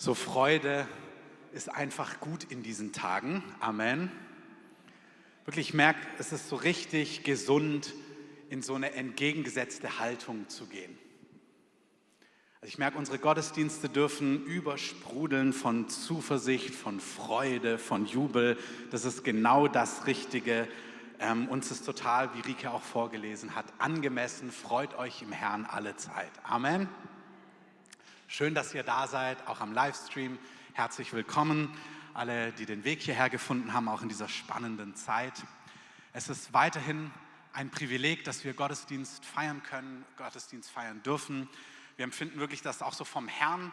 So Freude ist einfach gut in diesen Tagen. Amen. Wirklich, ich merke, es ist so richtig gesund, in so eine entgegengesetzte Haltung zu gehen. Also ich merke, unsere Gottesdienste dürfen übersprudeln von Zuversicht, von Freude, von Jubel. Das ist genau das Richtige. Ähm, uns ist total, wie Rike auch vorgelesen hat, angemessen. Freut euch im Herrn alle Zeit. Amen. Schön, dass ihr da seid, auch am Livestream. Herzlich willkommen, alle, die den Weg hierher gefunden haben, auch in dieser spannenden Zeit. Es ist weiterhin ein Privileg, dass wir Gottesdienst feiern können, Gottesdienst feiern dürfen. Wir empfinden wirklich, dass auch so vom Herrn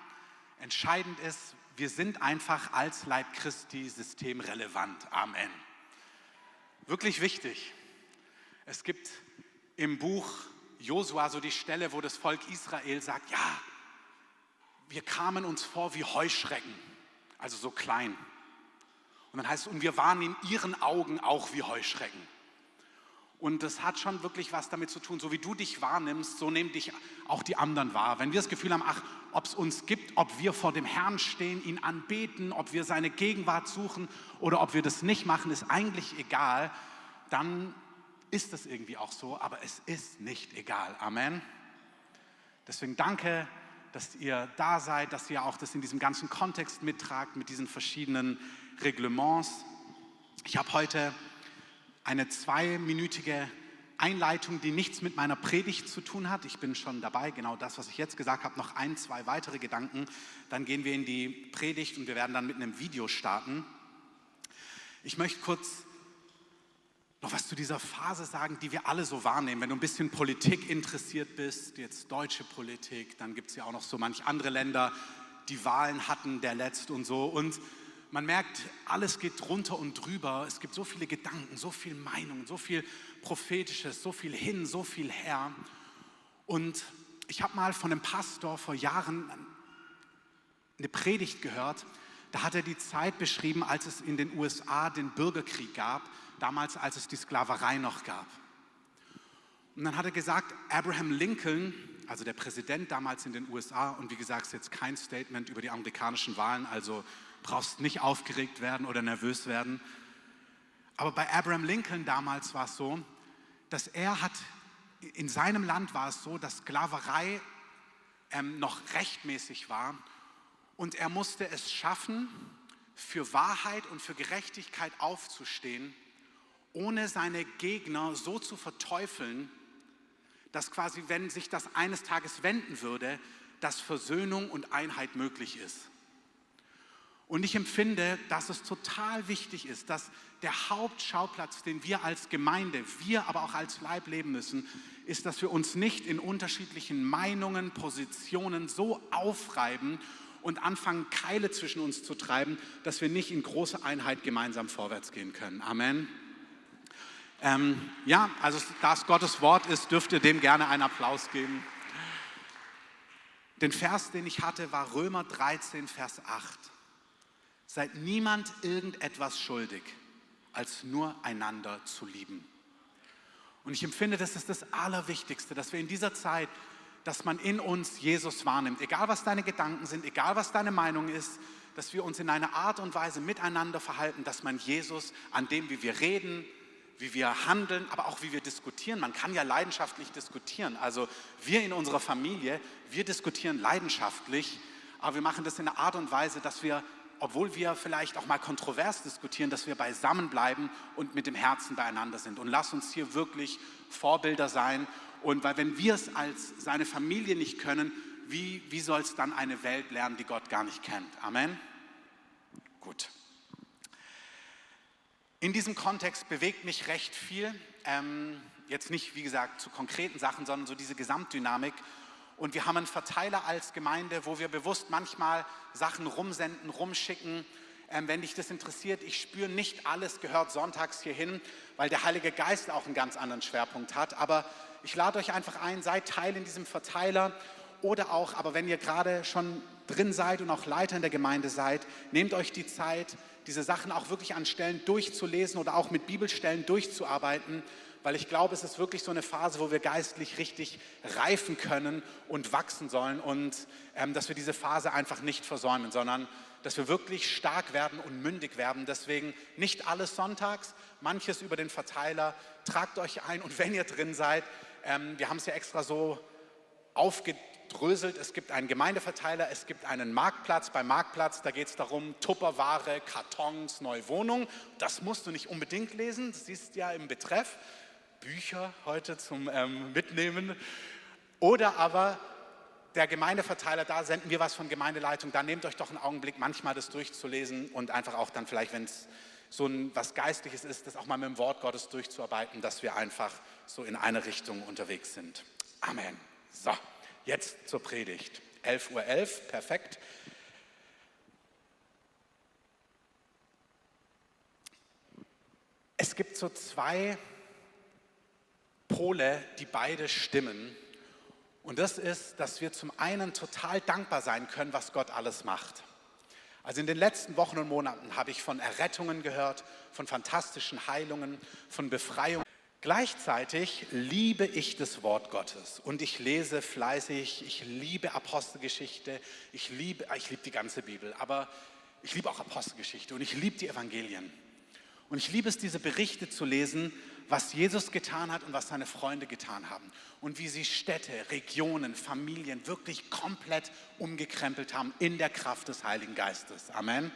entscheidend ist. Wir sind einfach als Leib Christi systemrelevant. Amen. Wirklich wichtig. Es gibt im Buch Josua so die Stelle, wo das Volk Israel sagt, ja, wir kamen uns vor wie Heuschrecken, also so klein. Und dann heißt es, und wir waren in ihren Augen auch wie Heuschrecken. Und das hat schon wirklich was damit zu tun, so wie du dich wahrnimmst, so nehmen dich auch die anderen wahr. Wenn wir das Gefühl haben, ach, ob es uns gibt, ob wir vor dem Herrn stehen, ihn anbeten, ob wir seine Gegenwart suchen oder ob wir das nicht machen, ist eigentlich egal, dann ist das irgendwie auch so, aber es ist nicht egal. Amen. Deswegen danke dass ihr da seid, dass ihr auch das in diesem ganzen Kontext mittragt, mit diesen verschiedenen Reglements. Ich habe heute eine zweiminütige Einleitung, die nichts mit meiner Predigt zu tun hat. Ich bin schon dabei, genau das, was ich jetzt gesagt habe, noch ein, zwei weitere Gedanken. Dann gehen wir in die Predigt und wir werden dann mit einem Video starten. Ich möchte kurz noch was zu dieser Phase sagen, die wir alle so wahrnehmen. Wenn du ein bisschen Politik interessiert bist, jetzt deutsche Politik, dann gibt es ja auch noch so manch andere Länder, die Wahlen hatten, der letzte und so. Und man merkt, alles geht drunter und drüber. Es gibt so viele Gedanken, so viele Meinungen, so viel Prophetisches, so viel hin, so viel her. Und ich habe mal von einem Pastor vor Jahren eine Predigt gehört. Da hat er die Zeit beschrieben, als es in den USA den Bürgerkrieg gab damals als es die Sklaverei noch gab. Und dann hat er gesagt, Abraham Lincoln, also der Präsident damals in den USA, und wie gesagt, ist jetzt kein Statement über die amerikanischen Wahlen, also brauchst nicht aufgeregt werden oder nervös werden. Aber bei Abraham Lincoln damals war es so, dass er hat, in seinem Land war es so, dass Sklaverei ähm, noch rechtmäßig war und er musste es schaffen, für Wahrheit und für Gerechtigkeit aufzustehen ohne seine Gegner so zu verteufeln, dass quasi, wenn sich das eines Tages wenden würde, dass Versöhnung und Einheit möglich ist. Und ich empfinde, dass es total wichtig ist, dass der Hauptschauplatz, den wir als Gemeinde, wir aber auch als Leib leben müssen, ist, dass wir uns nicht in unterschiedlichen Meinungen, Positionen so aufreiben und anfangen, Keile zwischen uns zu treiben, dass wir nicht in große Einheit gemeinsam vorwärts gehen können. Amen. Ähm, ja, also da es Gottes Wort ist, dürft ihr dem gerne einen Applaus geben. Den Vers, den ich hatte, war Römer 13, Vers 8. Seid niemand irgendetwas schuldig, als nur einander zu lieben. Und ich empfinde, das ist das Allerwichtigste, dass wir in dieser Zeit, dass man in uns Jesus wahrnimmt, egal was deine Gedanken sind, egal was deine Meinung ist, dass wir uns in einer Art und Weise miteinander verhalten, dass man Jesus an dem, wie wir reden, wie wir handeln, aber auch wie wir diskutieren. Man kann ja leidenschaftlich diskutieren. Also wir in unserer Familie, wir diskutieren leidenschaftlich, aber wir machen das in einer Art und Weise, dass wir, obwohl wir vielleicht auch mal kontrovers diskutieren, dass wir beisammen bleiben und mit dem Herzen beieinander sind. Und lass uns hier wirklich Vorbilder sein. Und weil wenn wir es als seine Familie nicht können, wie, wie soll es dann eine Welt lernen, die Gott gar nicht kennt? Amen. Gut. In diesem Kontext bewegt mich recht viel, ähm, jetzt nicht wie gesagt zu konkreten Sachen, sondern so diese Gesamtdynamik. Und wir haben einen Verteiler als Gemeinde, wo wir bewusst manchmal Sachen rumsenden, rumschicken. Ähm, wenn dich das interessiert, ich spüre nicht alles gehört sonntags hierhin, weil der Heilige Geist auch einen ganz anderen Schwerpunkt hat. Aber ich lade euch einfach ein, seid Teil in diesem Verteiler oder auch, aber wenn ihr gerade schon drin seid und auch Leiter in der Gemeinde seid, nehmt euch die Zeit, diese Sachen auch wirklich an Stellen durchzulesen oder auch mit Bibelstellen durchzuarbeiten, weil ich glaube, es ist wirklich so eine Phase, wo wir geistlich richtig reifen können und wachsen sollen und ähm, dass wir diese Phase einfach nicht versäumen, sondern dass wir wirklich stark werden und mündig werden. Deswegen nicht alles sonntags, manches über den Verteiler. Tragt euch ein und wenn ihr drin seid, ähm, wir haben es ja extra so aufgedröselt. Es gibt einen Gemeindeverteiler, es gibt einen Marktplatz. Beim Marktplatz, da geht es darum, Tupperware, Kartons, neue Wohnungen. Das musst du nicht unbedingt lesen, das siehst ja im Betreff. Bücher heute zum ähm, Mitnehmen. Oder aber der Gemeindeverteiler, da senden wir was von Gemeindeleitung, da nehmt euch doch einen Augenblick, manchmal das durchzulesen und einfach auch dann vielleicht, wenn es so ein, was Geistliches ist, das auch mal mit dem Wort Gottes durchzuarbeiten, dass wir einfach so in eine Richtung unterwegs sind. Amen. So, jetzt zur Predigt. 11.11 Uhr, 11, perfekt. Es gibt so zwei Pole, die beide stimmen. Und das ist, dass wir zum einen total dankbar sein können, was Gott alles macht. Also in den letzten Wochen und Monaten habe ich von Errettungen gehört, von fantastischen Heilungen, von Befreiung. Gleichzeitig liebe ich das Wort Gottes und ich lese fleißig, ich liebe Apostelgeschichte, ich liebe, ich liebe die ganze Bibel, aber ich liebe auch Apostelgeschichte und ich liebe die Evangelien. Und ich liebe es, diese Berichte zu lesen, was Jesus getan hat und was seine Freunde getan haben. Und wie sie Städte, Regionen, Familien wirklich komplett umgekrempelt haben in der Kraft des Heiligen Geistes. Amen.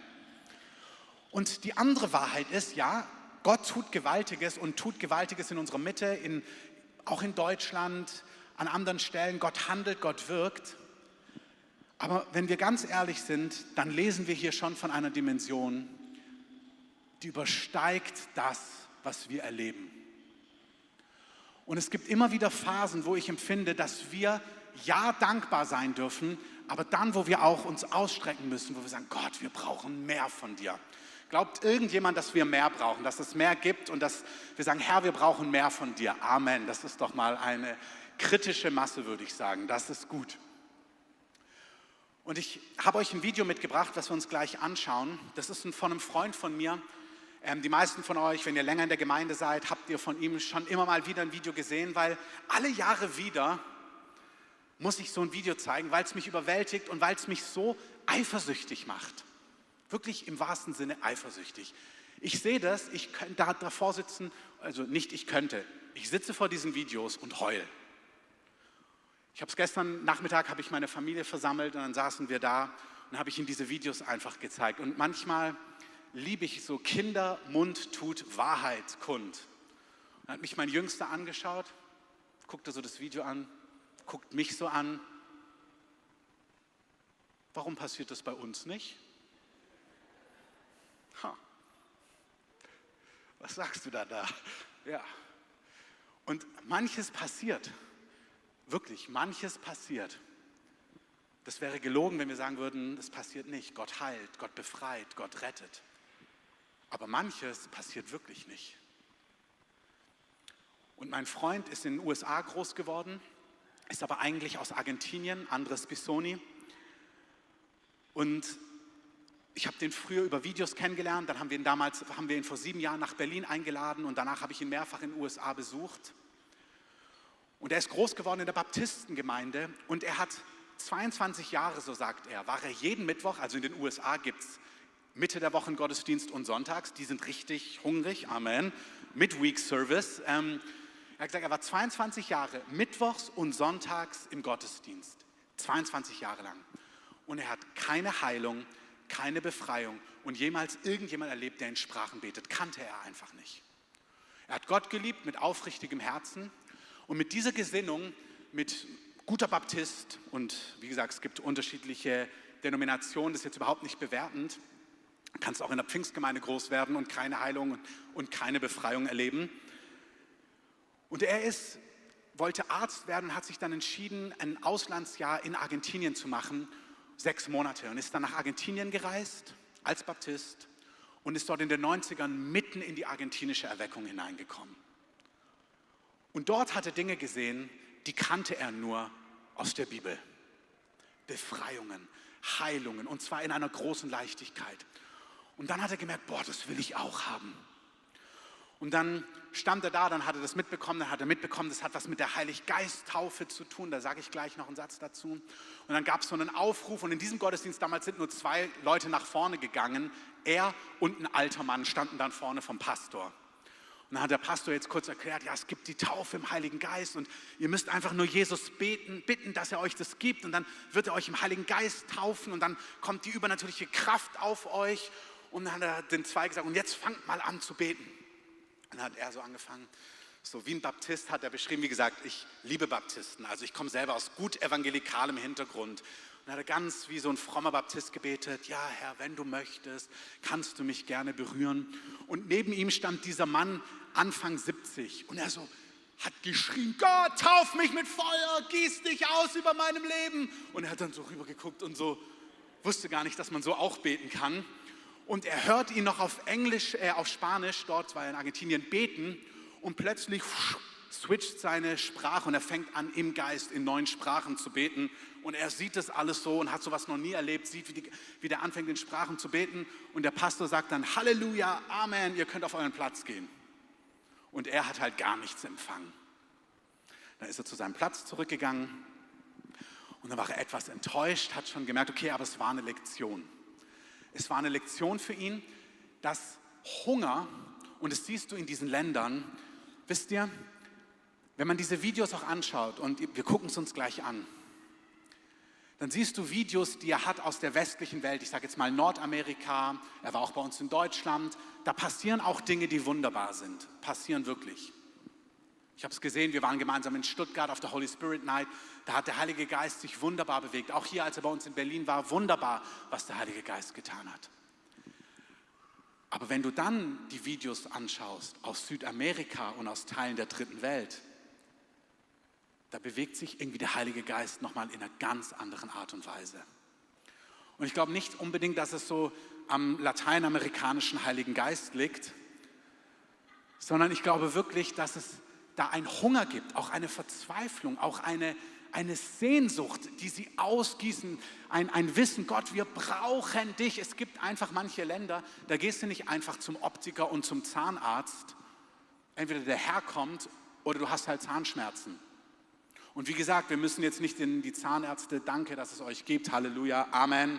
Und die andere Wahrheit ist, ja, Gott tut Gewaltiges und tut Gewaltiges in unserer Mitte, in, auch in Deutschland, an anderen Stellen. Gott handelt, Gott wirkt. Aber wenn wir ganz ehrlich sind, dann lesen wir hier schon von einer Dimension, die übersteigt das, was wir erleben. Und es gibt immer wieder Phasen, wo ich empfinde, dass wir ja dankbar sein dürfen, aber dann, wo wir auch uns ausstrecken müssen, wo wir sagen, Gott, wir brauchen mehr von dir. Glaubt irgendjemand, dass wir mehr brauchen, dass es mehr gibt und dass wir sagen, Herr, wir brauchen mehr von dir. Amen. Das ist doch mal eine kritische Masse, würde ich sagen. Das ist gut. Und ich habe euch ein Video mitgebracht, das wir uns gleich anschauen. Das ist von einem Freund von mir, ähm, die meisten von euch, wenn ihr länger in der Gemeinde seid, habt ihr von ihm schon immer mal wieder ein Video gesehen, weil alle Jahre wieder muss ich so ein Video zeigen, weil es mich überwältigt und weil es mich so eifersüchtig macht. Wirklich im wahrsten Sinne eifersüchtig. Ich sehe das, ich könnte da davor sitzen, also nicht ich könnte, ich sitze vor diesen Videos und heul. Ich habe es gestern Nachmittag, habe ich meine Familie versammelt und dann saßen wir da und habe ich ihnen diese Videos einfach gezeigt. Und manchmal liebe ich so, Kindermund tut Wahrheit kund. Dann hat mich mein Jüngster angeschaut, guckte so das Video an, guckt mich so an. Warum passiert das bei uns nicht? Was sagst du da da? Ja. Und manches passiert, wirklich, manches passiert. Das wäre gelogen, wenn wir sagen würden, es passiert nicht. Gott heilt, Gott befreit, Gott rettet. Aber manches passiert wirklich nicht. Und mein Freund ist in den USA groß geworden, ist aber eigentlich aus Argentinien, Andres Bisoni. Und ich habe den früher über Videos kennengelernt, dann haben wir ihn damals, haben wir ihn vor sieben Jahren nach Berlin eingeladen und danach habe ich ihn mehrfach in den USA besucht. Und er ist groß geworden in der Baptistengemeinde und er hat 22 Jahre, so sagt er, war er jeden Mittwoch, also in den USA gibt es Mitte der Woche Gottesdienst und sonntags. Die sind richtig hungrig. Amen. Midweek Service. Ähm, er hat gesagt, er war 22 Jahre mittwochs und sonntags im Gottesdienst. 22 Jahre lang. Und er hat keine Heilung, keine Befreiung und jemals irgendjemand erlebt, der in Sprachen betet. Kannte er einfach nicht. Er hat Gott geliebt mit aufrichtigem Herzen und mit dieser Gesinnung, mit guter Baptist und wie gesagt, es gibt unterschiedliche Denominationen, das ist jetzt überhaupt nicht bewertend, kannst auch in der Pfingstgemeinde groß werden und keine Heilung und keine Befreiung erleben. Und er ist, wollte Arzt werden und hat sich dann entschieden, ein Auslandsjahr in Argentinien zu machen, sechs Monate, und ist dann nach Argentinien gereist als Baptist und ist dort in den 90ern mitten in die argentinische Erweckung hineingekommen. Und dort hat er Dinge gesehen, die kannte er nur aus der Bibel. Befreiungen, Heilungen und zwar in einer großen Leichtigkeit. Und dann hat er gemerkt, boah, das will ich auch haben. Und dann stand er da, dann hat er das mitbekommen, dann hat er mitbekommen, das hat was mit der Heiliggeist-Taufe zu tun, da sage ich gleich noch einen Satz dazu. Und dann gab es so einen Aufruf und in diesem Gottesdienst damals sind nur zwei Leute nach vorne gegangen. Er und ein alter Mann standen dann vorne vom Pastor. Und dann hat der Pastor jetzt kurz erklärt, ja, es gibt die Taufe im Heiligen Geist und ihr müsst einfach nur Jesus beten, bitten, dass er euch das gibt und dann wird er euch im Heiligen Geist taufen und dann kommt die übernatürliche Kraft auf euch. Und dann hat er den zwei gesagt, und jetzt fangt mal an zu beten. Dann hat er so angefangen, so wie ein Baptist hat er beschrieben, wie gesagt, ich liebe Baptisten, also ich komme selber aus gut evangelikalem Hintergrund. Und hat er ganz wie so ein frommer Baptist gebetet, ja Herr, wenn du möchtest, kannst du mich gerne berühren. Und neben ihm stand dieser Mann, Anfang 70, und er so hat geschrien, Gott, tauf mich mit Feuer, gieß dich aus über meinem Leben. Und er hat dann so rübergeguckt und so, wusste gar nicht, dass man so auch beten kann und er hört ihn noch auf Englisch, äh, auf Spanisch, dort war er in Argentinien, beten und plötzlich switcht seine Sprache und er fängt an im Geist in neuen Sprachen zu beten und er sieht das alles so und hat sowas noch nie erlebt, sieht, wie, die, wie der anfängt in Sprachen zu beten und der Pastor sagt dann Halleluja, Amen, ihr könnt auf euren Platz gehen. Und er hat halt gar nichts empfangen. Dann ist er zu seinem Platz zurückgegangen und dann war er etwas enttäuscht, hat schon gemerkt, okay, aber es war eine Lektion. Es war eine Lektion für ihn, dass Hunger, und das siehst du in diesen Ländern, wisst ihr, wenn man diese Videos auch anschaut, und wir gucken es uns gleich an, dann siehst du Videos, die er hat aus der westlichen Welt, ich sage jetzt mal Nordamerika, er war auch bei uns in Deutschland, da passieren auch Dinge, die wunderbar sind, passieren wirklich. Ich habe es gesehen, wir waren gemeinsam in Stuttgart auf der Holy Spirit Night. Da hat der Heilige Geist sich wunderbar bewegt. Auch hier, als er bei uns in Berlin war, wunderbar, was der Heilige Geist getan hat. Aber wenn du dann die Videos anschaust aus Südamerika und aus Teilen der dritten Welt, da bewegt sich irgendwie der Heilige Geist nochmal in einer ganz anderen Art und Weise. Und ich glaube nicht unbedingt, dass es so am lateinamerikanischen Heiligen Geist liegt, sondern ich glaube wirklich, dass es da ein Hunger gibt, auch eine Verzweiflung, auch eine, eine Sehnsucht, die sie ausgießen, ein, ein Wissen, Gott, wir brauchen dich. Es gibt einfach manche Länder, da gehst du nicht einfach zum Optiker und zum Zahnarzt. Entweder der Herr kommt oder du hast halt Zahnschmerzen. Und wie gesagt, wir müssen jetzt nicht in die Zahnärzte, danke, dass es euch gibt, Halleluja, Amen.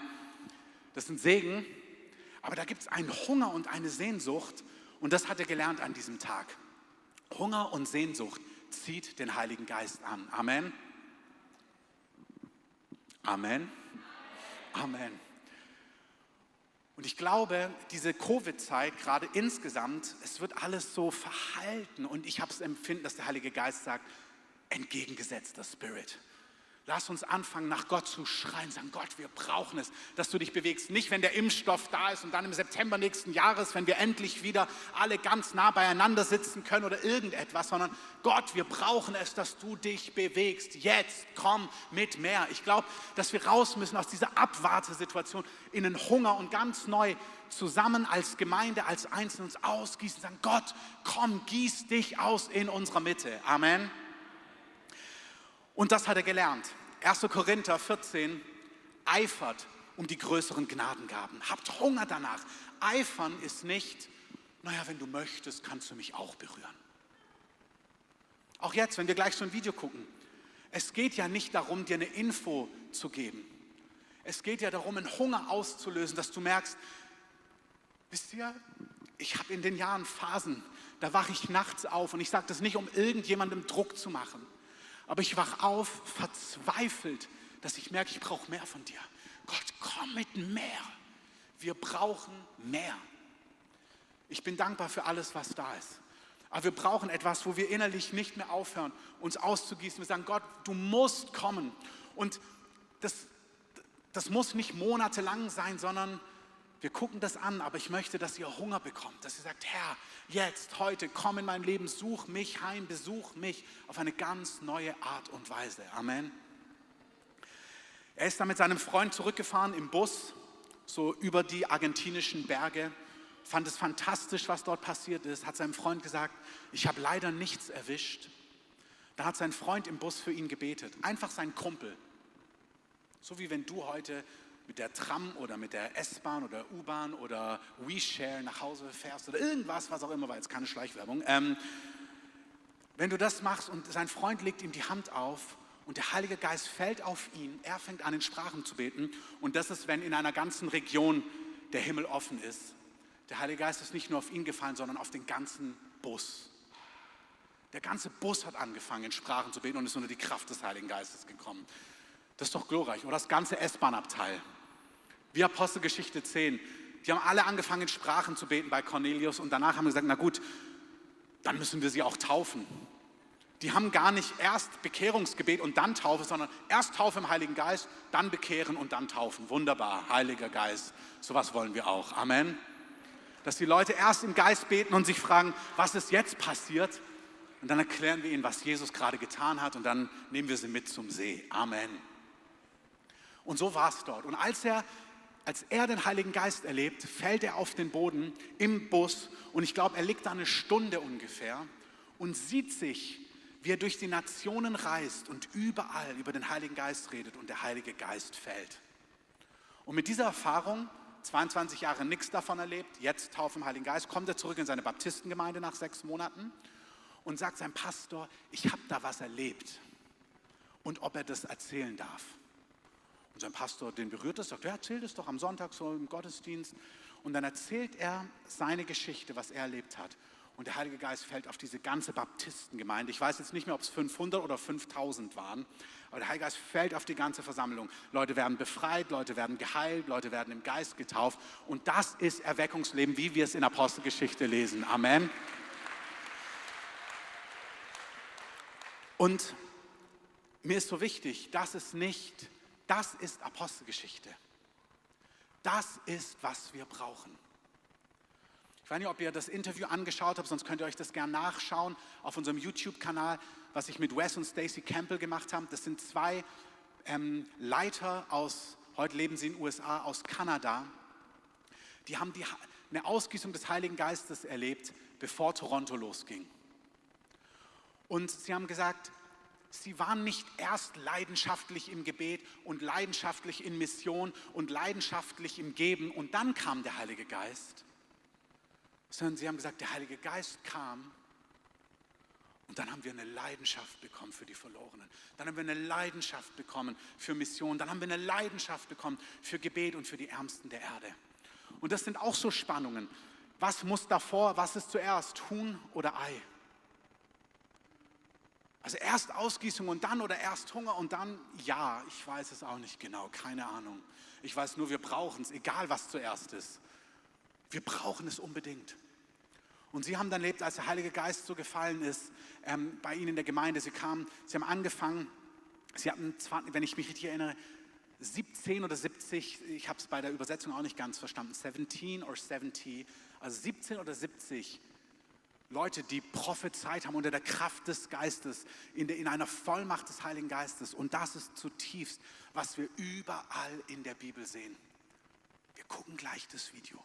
Das sind Segen, aber da gibt es einen Hunger und eine Sehnsucht und das hat er gelernt an diesem Tag. Hunger und Sehnsucht zieht den Heiligen Geist an. Amen. Amen. Amen. Und ich glaube, diese Covid-Zeit, gerade insgesamt, es wird alles so verhalten. Und ich habe das Empfinden, dass der Heilige Geist sagt, entgegengesetzter Spirit. Lass uns anfangen, nach Gott zu schreien, sagen, Gott, wir brauchen es, dass du dich bewegst. Nicht, wenn der Impfstoff da ist und dann im September nächsten Jahres, wenn wir endlich wieder alle ganz nah beieinander sitzen können oder irgendetwas, sondern Gott, wir brauchen es, dass du dich bewegst. Jetzt komm mit mehr. Ich glaube, dass wir raus müssen aus dieser Abwartesituation in den Hunger und ganz neu zusammen als Gemeinde, als Einzelne uns ausgießen, sagen, Gott, komm, gieß dich aus in unserer Mitte. Amen. Und das hat er gelernt. 1. Korinther 14, eifert um die größeren Gnadengaben. Habt Hunger danach. Eifern ist nicht, naja, wenn du möchtest, kannst du mich auch berühren. Auch jetzt, wenn wir gleich so ein Video gucken. Es geht ja nicht darum, dir eine Info zu geben. Es geht ja darum, einen Hunger auszulösen, dass du merkst, wisst ihr, ich habe in den Jahren Phasen, da wache ich nachts auf und ich sage das nicht, um irgendjemandem Druck zu machen. Aber ich wach auf, verzweifelt, dass ich merke, ich brauche mehr von dir. Gott, komm mit mehr. Wir brauchen mehr. Ich bin dankbar für alles, was da ist. Aber wir brauchen etwas, wo wir innerlich nicht mehr aufhören, uns auszugießen. Wir sagen, Gott, du musst kommen. Und das, das muss nicht monatelang sein, sondern wir gucken das an, aber ich möchte, dass ihr Hunger bekommt, dass ihr sagt, Herr, jetzt, heute, komm in mein Leben, such mich heim, besuch mich auf eine ganz neue Art und Weise. Amen. Er ist dann mit seinem Freund zurückgefahren im Bus, so über die argentinischen Berge, fand es fantastisch, was dort passiert ist, hat seinem Freund gesagt, ich habe leider nichts erwischt. Da hat sein Freund im Bus für ihn gebetet, einfach sein Kumpel. So wie wenn du heute mit der Tram oder mit der S-Bahn oder U-Bahn oder WeShare nach Hause fährst oder irgendwas, was auch immer, war jetzt keine Schleichwerbung. Ähm, wenn du das machst und sein Freund legt ihm die Hand auf und der Heilige Geist fällt auf ihn, er fängt an in Sprachen zu beten und das ist, wenn in einer ganzen Region der Himmel offen ist. Der Heilige Geist ist nicht nur auf ihn gefallen, sondern auf den ganzen Bus. Der ganze Bus hat angefangen in Sprachen zu beten und ist unter die Kraft des Heiligen Geistes gekommen. Das ist doch glorreich. Oder das ganze S-Bahn-Abteil. Wie Apostelgeschichte 10. Die haben alle angefangen in Sprachen zu beten bei Cornelius und danach haben wir gesagt, na gut, dann müssen wir sie auch taufen. Die haben gar nicht erst Bekehrungsgebet und dann Taufe, sondern erst Taufe im Heiligen Geist, dann bekehren und dann taufen. Wunderbar, Heiliger Geist. Sowas wollen wir auch. Amen. Dass die Leute erst im Geist beten und sich fragen, was ist jetzt passiert? Und dann erklären wir ihnen, was Jesus gerade getan hat und dann nehmen wir sie mit zum See. Amen. Und so war es dort. Und als er, als er den Heiligen Geist erlebt, fällt er auf den Boden im Bus und ich glaube, er liegt da eine Stunde ungefähr und sieht sich wie er durch die Nationen reist und überall über den Heiligen Geist redet und der Heilige Geist fällt. Und mit dieser Erfahrung, 22 Jahre nichts davon erlebt, jetzt Taufe im Heiligen Geist, kommt er zurück in seine Baptistengemeinde nach sechs Monaten und sagt seinem Pastor, ich habe da was erlebt und ob er das erzählen darf. Und sein Pastor, den berührt es, sagt, ja, erzähl das doch am Sonntag so im Gottesdienst. Und dann erzählt er seine Geschichte, was er erlebt hat. Und der Heilige Geist fällt auf diese ganze Baptistengemeinde. Ich weiß jetzt nicht mehr, ob es 500 oder 5000 waren, aber der Heilige Geist fällt auf die ganze Versammlung. Leute werden befreit, Leute werden geheilt, Leute werden im Geist getauft. Und das ist Erweckungsleben, wie wir es in Apostelgeschichte lesen. Amen. Und mir ist so wichtig, das ist nicht, das ist Apostelgeschichte. Das ist, was wir brauchen. Ich weiß nicht, ob ihr das Interview angeschaut habt, sonst könnt ihr euch das gerne nachschauen auf unserem YouTube-Kanal, was ich mit Wes und Stacy Campbell gemacht habe. Das sind zwei ähm, Leiter aus, heute leben sie in den USA, aus Kanada. Die haben die, eine Ausgießung des Heiligen Geistes erlebt, bevor Toronto losging. Und sie haben gesagt, sie waren nicht erst leidenschaftlich im Gebet und leidenschaftlich in Mission und leidenschaftlich im Geben und dann kam der Heilige Geist, sondern sie haben gesagt, der Heilige Geist kam und dann haben wir eine Leidenschaft bekommen für die Verlorenen. Dann haben wir eine Leidenschaft bekommen für Mission. Dann haben wir eine Leidenschaft bekommen für Gebet und für die Ärmsten der Erde. Und das sind auch so Spannungen. Was muss davor, was ist zuerst, Huhn oder Ei? Also erst Ausgießung und dann oder erst Hunger und dann, ja, ich weiß es auch nicht genau, keine Ahnung. Ich weiß nur, wir brauchen es, egal was zuerst ist. Wir brauchen es unbedingt. Und sie haben dann erlebt, als der Heilige Geist so gefallen ist, ähm, bei ihnen in der Gemeinde. Sie kamen, sie haben angefangen, sie hatten, wenn ich mich richtig erinnere, 17 oder 70, ich habe es bei der Übersetzung auch nicht ganz verstanden, 17 oder 70, also 17 oder 70 Leute, die prophezeit haben unter der Kraft des Geistes, in, der, in einer Vollmacht des Heiligen Geistes. Und das ist zutiefst, was wir überall in der Bibel sehen. Wir gucken gleich das Video.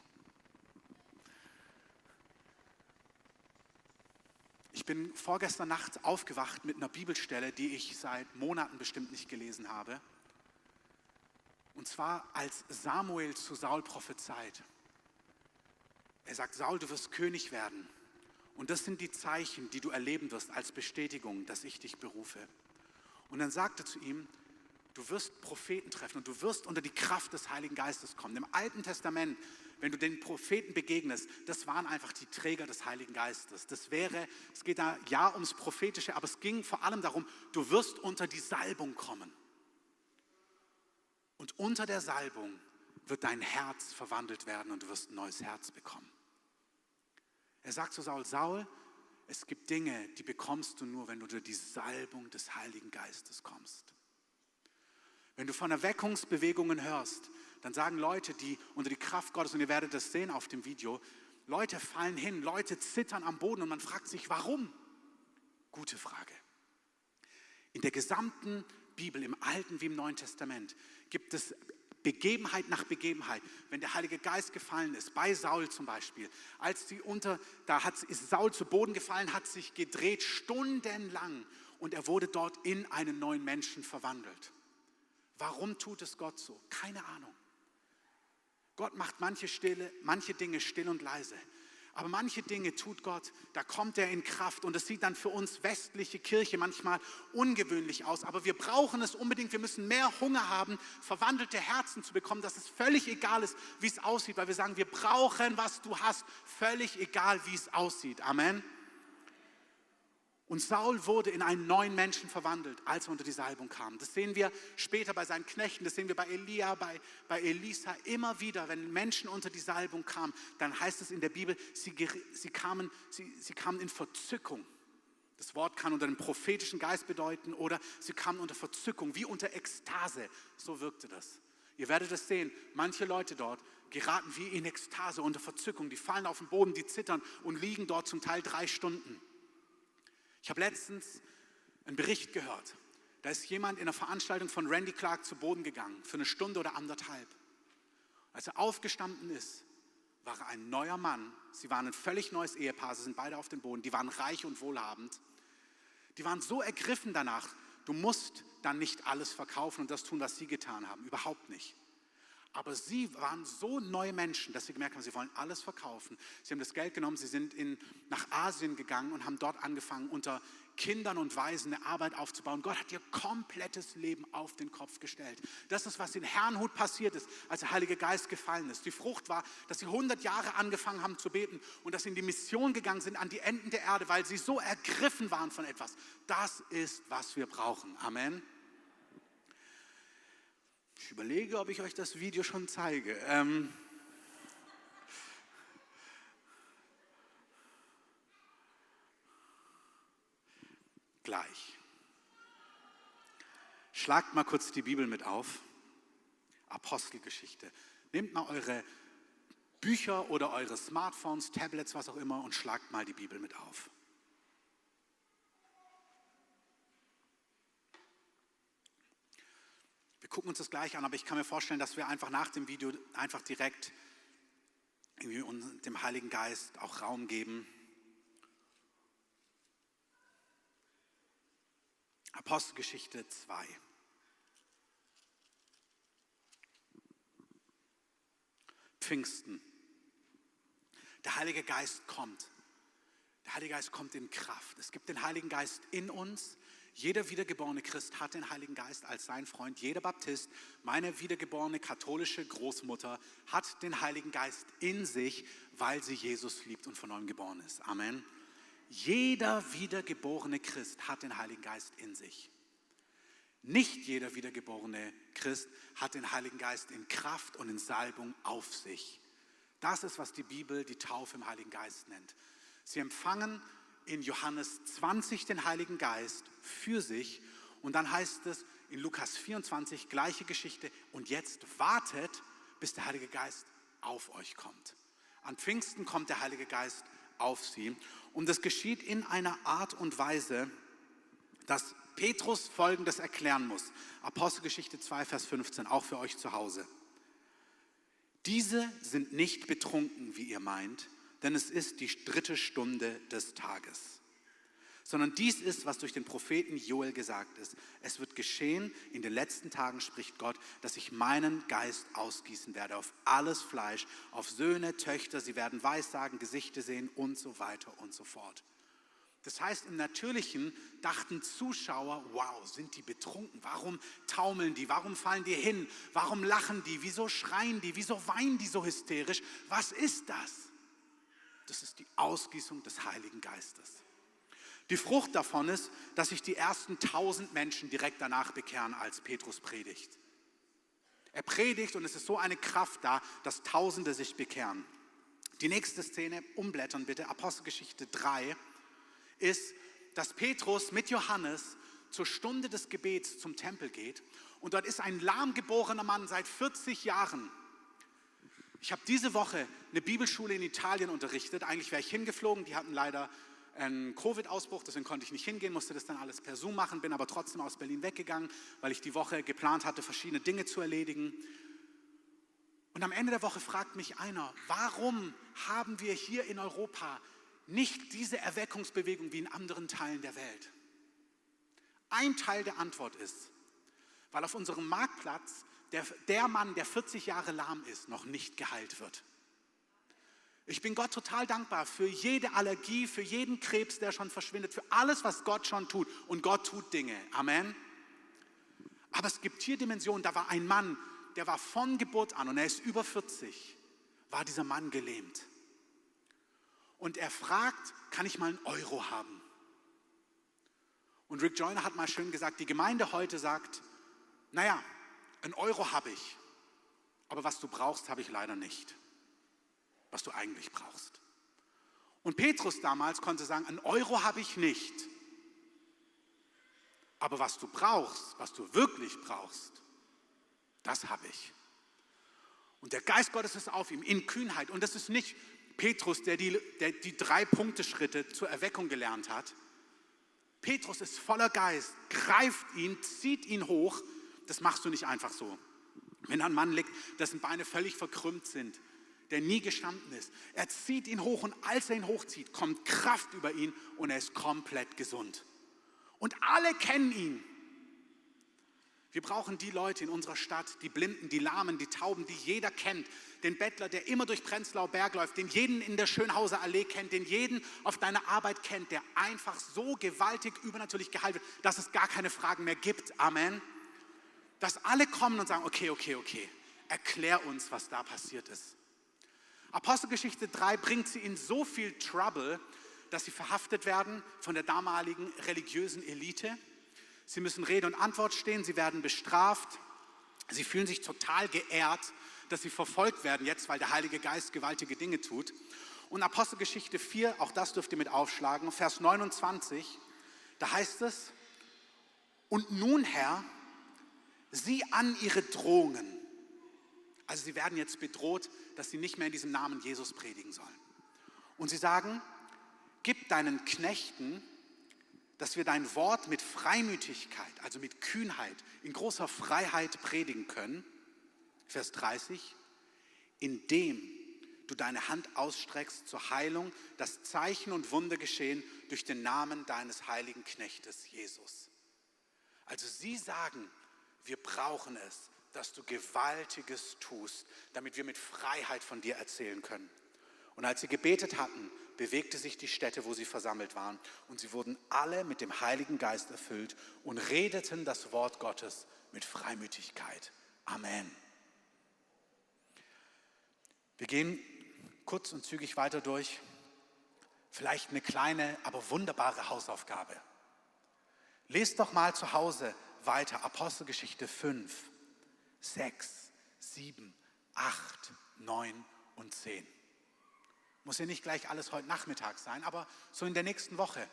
Ich bin vorgestern Nacht aufgewacht mit einer Bibelstelle, die ich seit Monaten bestimmt nicht gelesen habe. Und zwar als Samuel zu Saul prophezeit. Er sagt, Saul, du wirst König werden. Und das sind die Zeichen, die du erleben wirst als Bestätigung, dass ich dich berufe. Und dann sagt er zu ihm, du wirst Propheten treffen und du wirst unter die Kraft des Heiligen Geistes kommen. Im Alten Testament wenn du den Propheten begegnest, das waren einfach die Träger des Heiligen Geistes. Das wäre, es geht da ja ums Prophetische, aber es ging vor allem darum, du wirst unter die Salbung kommen. Und unter der Salbung wird dein Herz verwandelt werden und du wirst ein neues Herz bekommen. Er sagt zu Saul, Saul, es gibt Dinge, die bekommst du nur, wenn du durch die Salbung des Heiligen Geistes kommst. Wenn du von Erweckungsbewegungen hörst, dann sagen Leute, die unter die Kraft Gottes, und ihr werdet das sehen auf dem Video, Leute fallen hin, Leute zittern am Boden und man fragt sich, warum? Gute Frage. In der gesamten Bibel, im Alten wie im Neuen Testament, gibt es Begebenheit nach Begebenheit, wenn der Heilige Geist gefallen ist, bei Saul zum Beispiel, als sie unter, da hat, ist Saul zu Boden gefallen, hat sich gedreht stundenlang und er wurde dort in einen neuen Menschen verwandelt. Warum tut es Gott so? Keine Ahnung. Gott macht manche, stille, manche Dinge still und leise. Aber manche Dinge tut Gott, da kommt er in Kraft und es sieht dann für uns westliche Kirche manchmal ungewöhnlich aus. Aber wir brauchen es unbedingt, wir müssen mehr Hunger haben, verwandelte Herzen zu bekommen, dass es völlig egal ist, wie es aussieht, weil wir sagen, wir brauchen, was du hast, völlig egal, wie es aussieht. Amen. Und Saul wurde in einen neuen Menschen verwandelt, als er unter die Salbung kam. Das sehen wir später bei seinen Knechten, das sehen wir bei Elia, bei, bei Elisa immer wieder. Wenn Menschen unter die Salbung kamen, dann heißt es in der Bibel, sie, sie, kamen, sie, sie kamen in Verzückung. Das Wort kann unter dem prophetischen Geist bedeuten oder sie kamen unter Verzückung, wie unter Ekstase. So wirkte das. Ihr werdet es sehen, manche Leute dort geraten wie in Ekstase, unter Verzückung. Die fallen auf den Boden, die zittern und liegen dort zum Teil drei Stunden. Ich habe letztens einen Bericht gehört. Da ist jemand in einer Veranstaltung von Randy Clark zu Boden gegangen, für eine Stunde oder anderthalb. Als er aufgestanden ist, war er ein neuer Mann. Sie waren ein völlig neues Ehepaar, sie sind beide auf dem Boden. Die waren reich und wohlhabend. Die waren so ergriffen danach, du musst dann nicht alles verkaufen und das tun, was sie getan haben. Überhaupt nicht. Aber sie waren so neue Menschen, dass sie gemerkt haben, sie wollen alles verkaufen. Sie haben das Geld genommen, sie sind in, nach Asien gegangen und haben dort angefangen, unter Kindern und Waisen eine Arbeit aufzubauen. Gott hat ihr komplettes Leben auf den Kopf gestellt. Das ist, was in Herrnhut passiert ist, als der Heilige Geist gefallen ist. Die Frucht war, dass sie 100 Jahre angefangen haben zu beten und dass sie in die Mission gegangen sind an die Enden der Erde, weil sie so ergriffen waren von etwas. Das ist, was wir brauchen. Amen. Ich überlege, ob ich euch das Video schon zeige. Ähm gleich. Schlagt mal kurz die Bibel mit auf. Apostelgeschichte. Nehmt mal eure Bücher oder eure Smartphones, Tablets, was auch immer und schlagt mal die Bibel mit auf. Gucken uns das gleich an, aber ich kann mir vorstellen, dass wir einfach nach dem Video einfach direkt dem Heiligen Geist auch Raum geben. Apostelgeschichte 2. Pfingsten. Der Heilige Geist kommt. Der Heilige Geist kommt in Kraft. Es gibt den Heiligen Geist in uns. Jeder wiedergeborene Christ hat den Heiligen Geist als sein Freund. Jeder Baptist, meine wiedergeborene katholische Großmutter, hat den Heiligen Geist in sich, weil sie Jesus liebt und von neuem geboren ist. Amen. Jeder wiedergeborene Christ hat den Heiligen Geist in sich. Nicht jeder wiedergeborene Christ hat den Heiligen Geist in Kraft und in Salbung auf sich. Das ist, was die Bibel die Taufe im Heiligen Geist nennt. Sie empfangen in Johannes 20 den Heiligen Geist für sich und dann heißt es in Lukas 24 gleiche Geschichte und jetzt wartet, bis der Heilige Geist auf euch kommt. An Pfingsten kommt der Heilige Geist auf sie und das geschieht in einer Art und Weise, dass Petrus Folgendes erklären muss. Apostelgeschichte 2, Vers 15, auch für euch zu Hause. Diese sind nicht betrunken, wie ihr meint, denn es ist die dritte Stunde des Tages. Sondern dies ist, was durch den Propheten Joel gesagt ist. Es wird geschehen, in den letzten Tagen spricht Gott, dass ich meinen Geist ausgießen werde auf alles Fleisch, auf Söhne, Töchter, sie werden Weissagen, Gesichter sehen und so weiter und so fort. Das heißt, im Natürlichen dachten Zuschauer, wow, sind die betrunken? Warum taumeln die? Warum fallen die hin? Warum lachen die? Wieso schreien die? Wieso weinen die so hysterisch? Was ist das? Das ist die Ausgießung des Heiligen Geistes. Die Frucht davon ist, dass sich die ersten tausend Menschen direkt danach bekehren, als Petrus predigt. Er predigt und es ist so eine Kraft da, dass Tausende sich bekehren. Die nächste Szene, umblättern bitte, Apostelgeschichte 3, ist, dass Petrus mit Johannes zur Stunde des Gebets zum Tempel geht und dort ist ein lahmgeborener Mann seit 40 Jahren ich habe diese Woche eine Bibelschule in Italien unterrichtet. Eigentlich wäre ich hingeflogen, die hatten leider einen Covid-Ausbruch, deswegen konnte ich nicht hingehen, musste das dann alles per Zoom machen, bin aber trotzdem aus Berlin weggegangen, weil ich die Woche geplant hatte, verschiedene Dinge zu erledigen. Und am Ende der Woche fragt mich einer, warum haben wir hier in Europa nicht diese Erweckungsbewegung wie in anderen Teilen der Welt? Ein Teil der Antwort ist, weil auf unserem Marktplatz der, der Mann, der 40 Jahre lahm ist, noch nicht geheilt wird. Ich bin Gott total dankbar für jede Allergie, für jeden Krebs, der schon verschwindet, für alles, was Gott schon tut. Und Gott tut Dinge. Amen. Aber es gibt hier Dimensionen, da war ein Mann, der war von Geburt an und er ist über 40, war dieser Mann gelähmt. Und er fragt, kann ich mal einen Euro haben? Und Rick Joyner hat mal schön gesagt, die Gemeinde heute sagt, naja, einen Euro habe ich, aber was du brauchst, habe ich leider nicht was du eigentlich brauchst. Und Petrus damals konnte sagen, einen Euro habe ich nicht. Aber was du brauchst, was du wirklich brauchst, das habe ich. Und der Geist Gottes ist auf ihm in Kühnheit. Und das ist nicht Petrus, der die, der die drei Punkte-Schritte zur Erweckung gelernt hat. Petrus ist voller Geist, greift ihn, zieht ihn hoch. Das machst du nicht einfach so. Wenn ein Mann liegt, dessen Beine völlig verkrümmt sind, der nie gestanden ist. Er zieht ihn hoch und als er ihn hochzieht, kommt Kraft über ihn und er ist komplett gesund. Und alle kennen ihn. Wir brauchen die Leute in unserer Stadt, die Blinden, die Lahmen, die Tauben, die jeder kennt. Den Bettler, der immer durch Prenzlauer Berg läuft, den jeden in der Schönhauser Allee kennt, den jeden auf deiner Arbeit kennt, der einfach so gewaltig übernatürlich geheilt wird, dass es gar keine Fragen mehr gibt. Amen. Dass alle kommen und sagen, okay, okay, okay, erklär uns, was da passiert ist. Apostelgeschichte 3 bringt sie in so viel Trouble, dass sie verhaftet werden von der damaligen religiösen Elite. Sie müssen Rede und Antwort stehen, sie werden bestraft. Sie fühlen sich total geehrt, dass sie verfolgt werden jetzt, weil der Heilige Geist gewaltige Dinge tut. Und Apostelgeschichte 4, auch das dürft ihr mit aufschlagen, Vers 29, da heißt es, und nun Herr, sieh an ihre Drohungen also sie werden jetzt bedroht, dass sie nicht mehr in diesem Namen Jesus predigen sollen. Und sie sagen, gib deinen Knechten, dass wir dein Wort mit Freimütigkeit, also mit Kühnheit, in großer Freiheit predigen können. Vers 30, indem du deine Hand ausstreckst zur Heilung, dass Zeichen und Wunder geschehen durch den Namen deines heiligen Knechtes Jesus. Also sie sagen, wir brauchen es, dass du Gewaltiges tust, damit wir mit Freiheit von dir erzählen können. Und als sie gebetet hatten, bewegte sich die Stätte, wo sie versammelt waren, und sie wurden alle mit dem Heiligen Geist erfüllt und redeten das Wort Gottes mit Freimütigkeit. Amen. Wir gehen kurz und zügig weiter durch. Vielleicht eine kleine, aber wunderbare Hausaufgabe. Lest doch mal zu Hause weiter Apostelgeschichte 5 sechs, sieben, acht, neun und zehn. Muss ja nicht gleich alles heute Nachmittag sein, aber so in der nächsten Woche.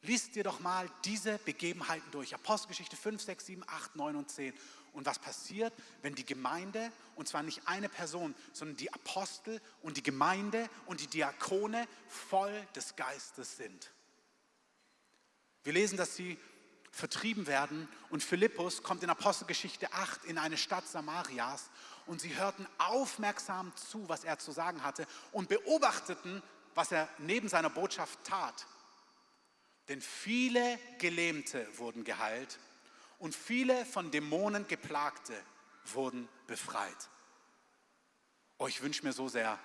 Liest dir doch mal diese Begebenheiten durch. Apostelgeschichte 5, 6, 7, 8, 9 und 10. Und was passiert, wenn die Gemeinde, und zwar nicht eine Person, sondern die Apostel und die Gemeinde und die Diakone voll des Geistes sind. Wir lesen, dass sie vertrieben werden. Und Philippus kommt in Apostelgeschichte 8 in eine Stadt Samarias und sie hörten aufmerksam zu, was er zu sagen hatte und beobachteten, was er neben seiner Botschaft tat. Denn viele Gelähmte wurden geheilt und viele von Dämonen geplagte wurden befreit. Oh, ich wünsche mir so sehr,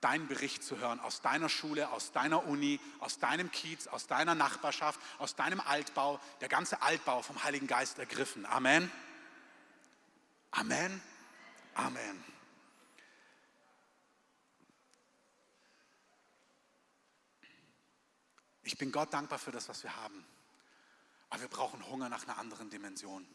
deinen Bericht zu hören aus deiner Schule, aus deiner Uni, aus deinem Kiez, aus deiner Nachbarschaft, aus deinem Altbau, der ganze Altbau vom Heiligen Geist ergriffen. Amen. Amen. Amen. Ich bin Gott dankbar für das, was wir haben. Aber wir brauchen Hunger nach einer anderen Dimension.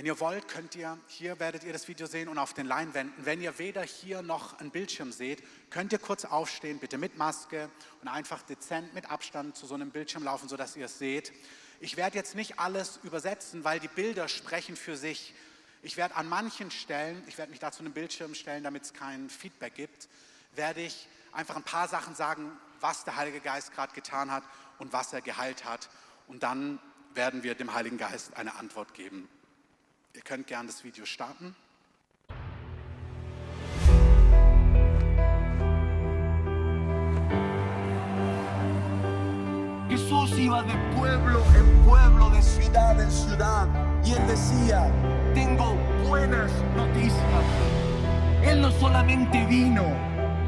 Wenn ihr wollt, könnt ihr, hier werdet ihr das Video sehen und auf den Leinwänden, wenn ihr weder hier noch einen Bildschirm seht, könnt ihr kurz aufstehen, bitte mit Maske und einfach dezent mit Abstand zu so einem Bildschirm laufen, sodass ihr es seht. Ich werde jetzt nicht alles übersetzen, weil die Bilder sprechen für sich. Ich werde an manchen Stellen, ich werde mich da zu einem Bildschirm stellen, damit es kein Feedback gibt, werde ich einfach ein paar Sachen sagen, was der Heilige Geist gerade getan hat und was er geheilt hat. Und dann werden wir dem Heiligen Geist eine Antwort geben. Ihr könnt gerne das Video starten. Jesús iba de pueblo en pueblo, de ciudad en ciudad. Y él decía, tengo buenas noticias. Él no solamente vino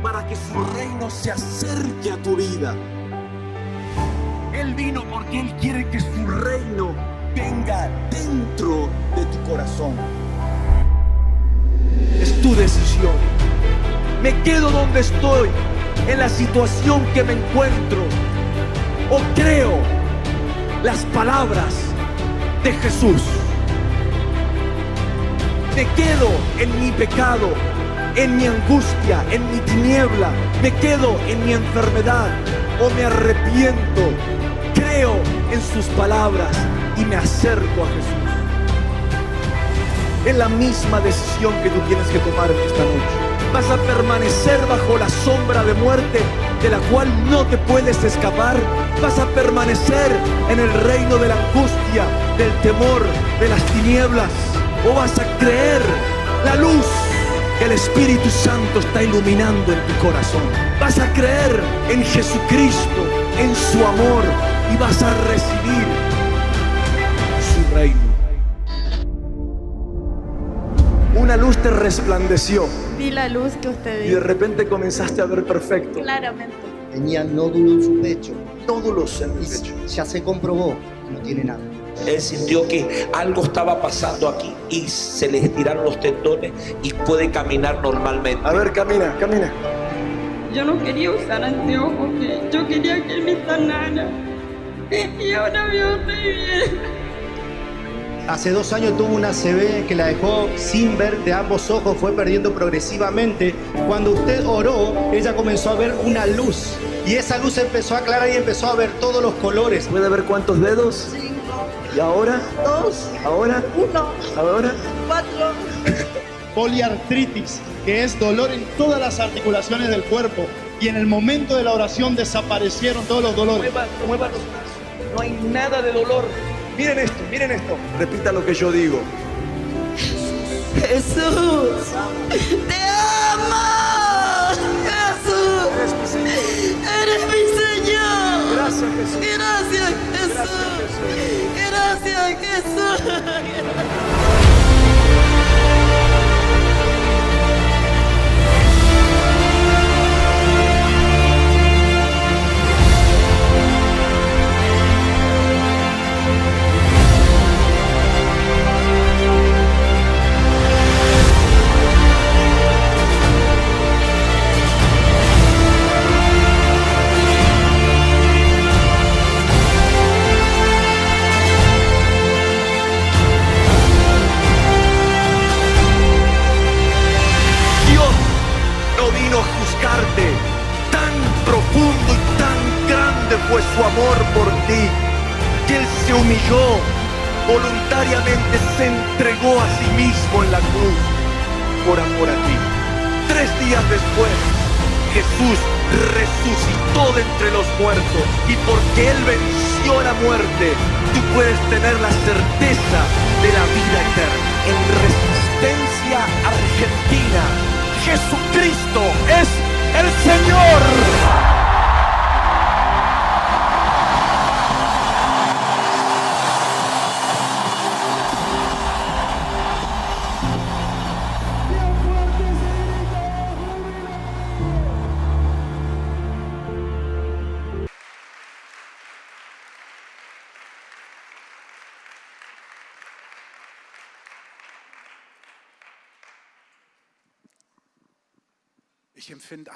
para que su reino se acerque a tu vida. Él vino porque Él quiere que su reino venga dentro de tu corazón. Es tu decisión. Me quedo donde estoy, en la situación que me encuentro, o creo las palabras de Jesús. Me quedo en mi pecado, en mi angustia, en mi tiniebla. Me quedo en mi enfermedad o me arrepiento. Creo en sus palabras y me acerco a Jesús. Es la misma decisión que tú tienes que tomar en esta noche. Vas a permanecer bajo la sombra de muerte de la cual no te puedes escapar. Vas a permanecer en el reino de la angustia, del temor, de las tinieblas. O vas a creer la luz que el Espíritu Santo está iluminando en tu corazón. Vas a creer en Jesucristo, en su amor y vas a recibir reino. Una luz te resplandeció Vi la luz que usted y de repente comenzaste a ver perfecto. Claramente. Tenía nódulo en su pecho Nódulos en el pecho. ya se comprobó que no tiene nada. Él sintió que algo estaba pasando aquí y se le estiraron los tendones y puede caminar normalmente. A ver, camina, camina. Yo no quería usar anteojos, que yo quería que me sanara. Y ahora veo estoy bien. Hace dos años tuvo una CB que la dejó sin ver de ambos ojos, fue perdiendo progresivamente. Cuando usted oró, ella comenzó a ver una luz y esa luz empezó a aclarar y empezó a ver todos los colores. ¿Puede ver cuántos dedos? ¿Y ahora? Dos, ¿Ahora? uno, ¿Ahora? cuatro. poliartritis, que es dolor en todas las articulaciones del cuerpo. Y en el momento de la oración desaparecieron todos los dolores. Mueva, mueva los brazos. No hay nada de dolor. Miren esto, miren esto. Repita lo que yo digo. Jesús, te amo. Jesús, Eres mi Señor. mi Señor. Gracias, Jesús. Gracias, Jesús. Gracias, Jesús.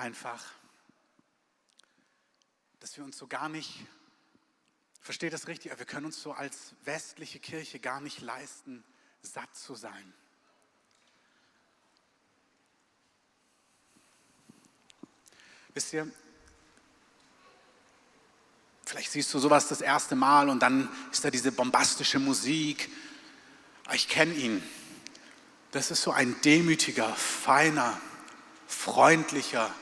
Einfach, dass wir uns so gar nicht, versteht das richtig, aber wir können uns so als westliche Kirche gar nicht leisten, satt zu sein. Wisst ihr, vielleicht siehst du sowas das erste Mal und dann ist da diese bombastische Musik. Ich kenne ihn. Das ist so ein demütiger, feiner, freundlicher,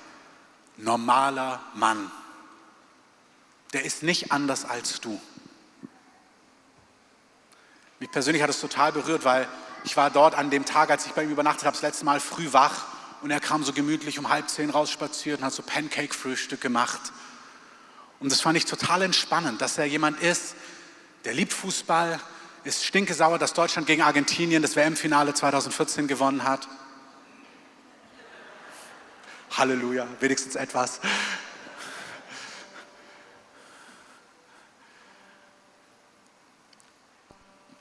normaler Mann. Der ist nicht anders als du. Mich persönlich hat es total berührt, weil ich war dort an dem Tag, als ich bei ihm übernachtet habe, das letzte Mal früh wach und er kam so gemütlich um halb zehn rausspaziert und hat so Pancake-Frühstück gemacht. Und das fand ich total entspannend, dass er jemand ist, der liebt Fußball, ist stinkesauer, dass Deutschland gegen Argentinien das WM-Finale 2014 gewonnen hat. Halleluja, wenigstens etwas.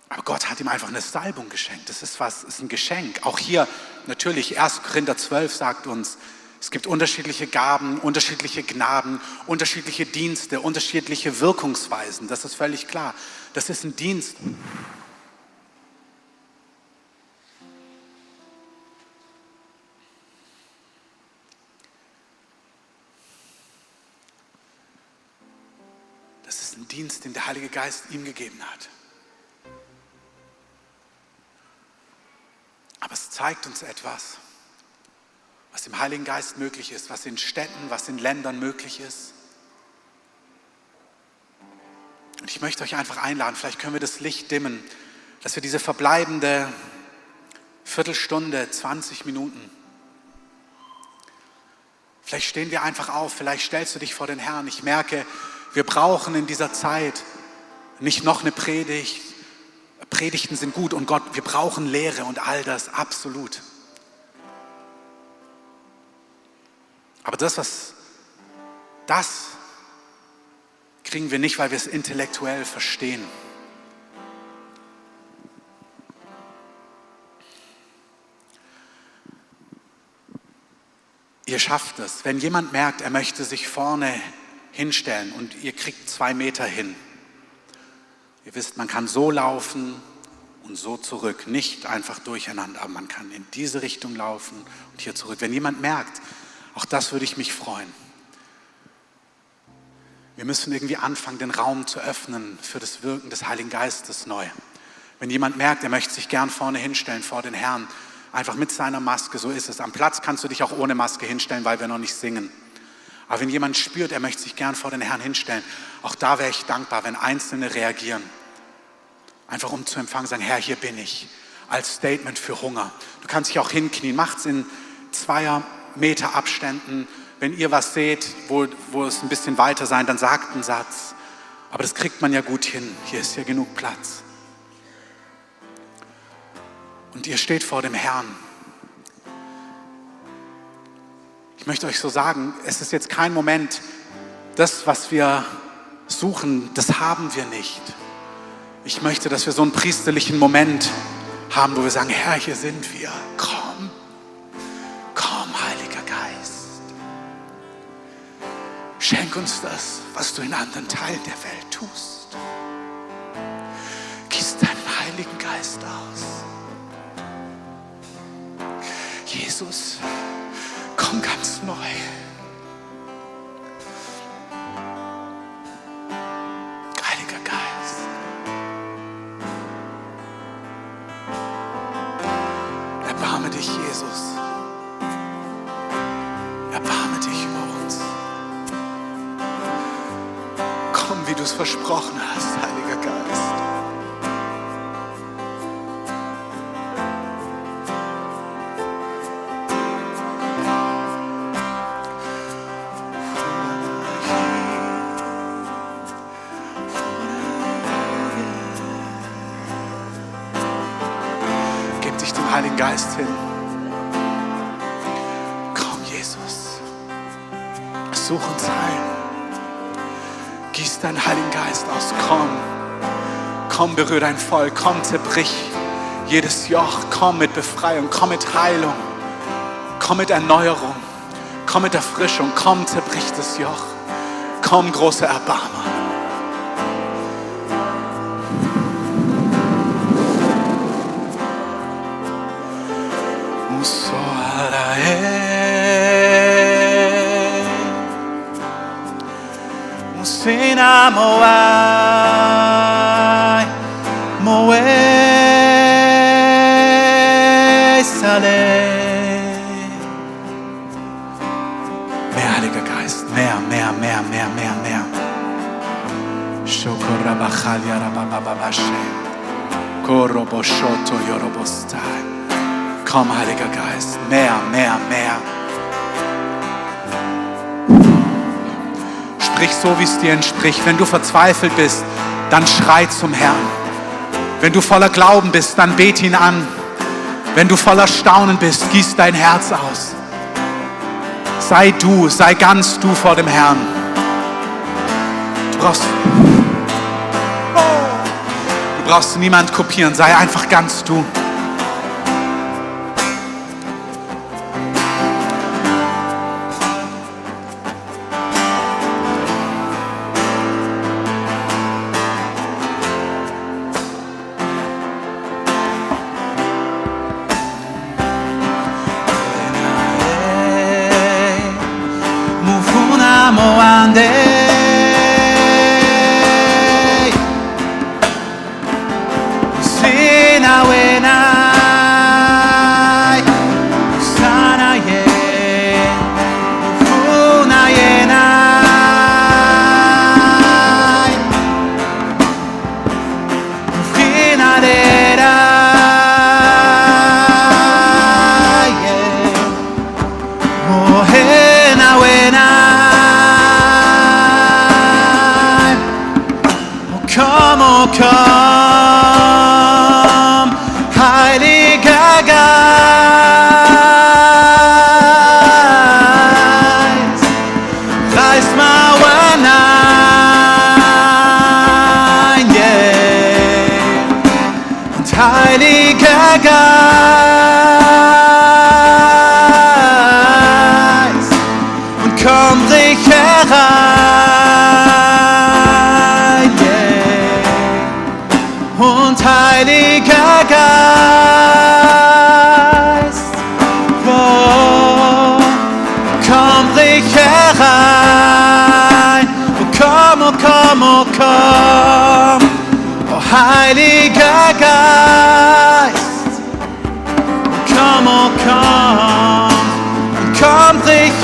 Aber Gott hat ihm einfach eine Salbung geschenkt. Das ist was, ist ein Geschenk. Auch hier natürlich 1. Korinther 12 sagt uns, es gibt unterschiedliche Gaben, unterschiedliche Gnaden, unterschiedliche Dienste, unterschiedliche Wirkungsweisen. Das ist völlig klar. Das ist ein Dienst. Den der Heilige Geist ihm gegeben hat. Aber es zeigt uns etwas, was im Heiligen Geist möglich ist, was in Städten, was in Ländern möglich ist. Und ich möchte euch einfach einladen, vielleicht können wir das Licht dimmen, dass wir diese verbleibende Viertelstunde, 20 Minuten, vielleicht stehen wir einfach auf, vielleicht stellst du dich vor den Herrn. Ich merke, wir brauchen in dieser Zeit nicht noch eine Predigt. Predigten sind gut und Gott, wir brauchen Lehre und all das, absolut. Aber das, was, das kriegen wir nicht, weil wir es intellektuell verstehen. Ihr schafft es. Wenn jemand merkt, er möchte sich vorne hinstellen und ihr kriegt zwei Meter hin. Ihr wisst, man kann so laufen und so zurück, nicht einfach durcheinander, aber man kann in diese Richtung laufen und hier zurück. Wenn jemand merkt, auch das würde ich mich freuen. Wir müssen irgendwie anfangen, den Raum zu öffnen für das Wirken des Heiligen Geistes neu. Wenn jemand merkt, er möchte sich gern vorne hinstellen vor den Herrn, einfach mit seiner Maske, so ist es. Am Platz kannst du dich auch ohne Maske hinstellen, weil wir noch nicht singen. Aber wenn jemand spürt, er möchte sich gern vor den Herrn hinstellen, auch da wäre ich dankbar, wenn Einzelne reagieren. Einfach um zu empfangen, sagen, Herr, hier bin ich. Als Statement für Hunger. Du kannst dich auch hinknien. Macht's in zweier Meter Abständen. Wenn ihr was seht, wo, wo es ein bisschen weiter sein, dann sagt einen Satz. Aber das kriegt man ja gut hin. Hier ist ja genug Platz. Und ihr steht vor dem Herrn. Ich möchte euch so sagen, es ist jetzt kein Moment, das, was wir suchen, das haben wir nicht. Ich möchte, dass wir so einen priesterlichen Moment haben, wo wir sagen, Herr, hier sind wir. Komm, komm, Heiliger Geist. Schenk uns das, was du in anderen Teilen der Welt tust. Gieß deinen Heiligen Geist aus. Jesus, komm ganz neu. Heiliger Geist. Erbarme dich, Jesus. Erbarme dich über uns. Komm, wie du versprochen hast, berühre dein Volk. Komm, zerbrich jedes Joch. Komm mit Befreiung. Komm mit Heilung. Komm mit Erneuerung. Komm mit Erfrischung. Komm, zerbrich das Joch. Komm, großer Erbarmer. Musina Komm, Heiliger Geist, mehr, mehr, mehr. Sprich so, wie es dir entspricht. Wenn du verzweifelt bist, dann schrei zum Herrn. Wenn du voller Glauben bist, dann bet ihn an. Wenn du voller Staunen bist, gieß dein Herz aus. Sei du, sei ganz du vor dem Herrn. Du brauchst, du brauchst niemand kopieren, sei einfach ganz du. 20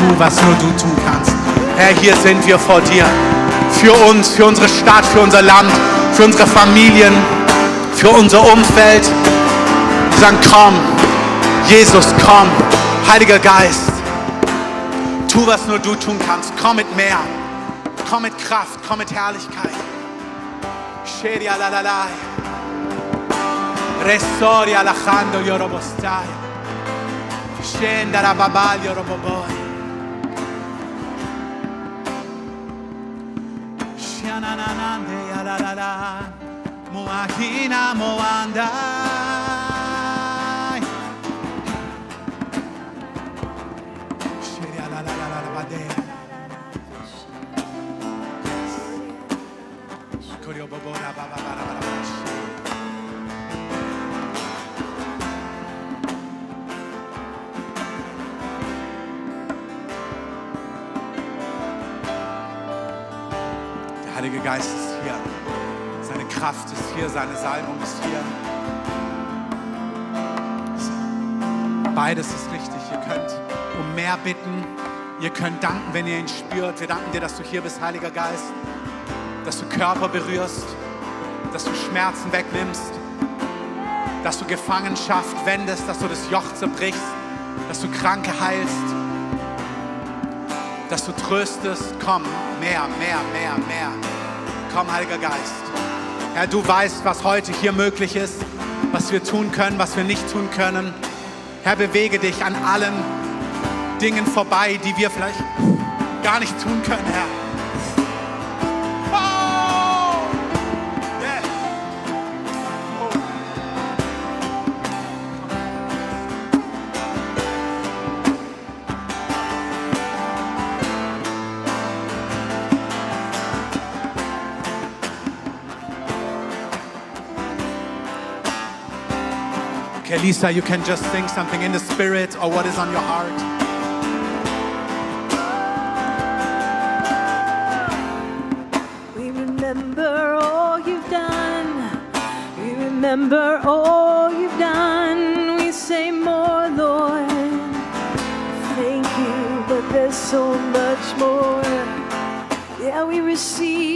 tu, was nur du tun kannst. Herr, hier sind wir vor dir. Für uns, für unsere Stadt, für unser Land, für unsere Familien, für unser Umfeld. Wir sagen, komm, Jesus, komm. Heiliger Geist, tu, was nur du tun kannst. Komm mit mehr. Komm mit Kraft, komm mit Herrlichkeit. Sheria la la la. Restoria la chando yorobostai. Scendere a babaglio roboboi. Shananande ya la la la. Moahina moandai. Sheria la la la la la badea. Korio bobora ba ba Heilige Geist ist hier. Seine Kraft ist hier, seine Salbung ist hier. Beides ist richtig. Ihr könnt um mehr bitten. Ihr könnt danken, wenn ihr ihn spürt. Wir danken dir, dass du hier bist, Heiliger Geist. Dass du Körper berührst. Dass du Schmerzen wegnimmst. Dass du Gefangenschaft wendest. Dass du das Joch zerbrichst. Dass du Kranke heilst. Dass du tröstest. Komm, mehr, mehr, mehr, mehr. Komm, Heiliger Geist. Herr, du weißt, was heute hier möglich ist, was wir tun können, was wir nicht tun können. Herr, bewege dich an allen Dingen vorbei, die wir vielleicht gar nicht tun können, Herr. Elisa, you can just sing something in the spirit or what is on your heart. we remember all you've done. We say more, Lord. Thank you, but there's so much more. Yeah, we receive.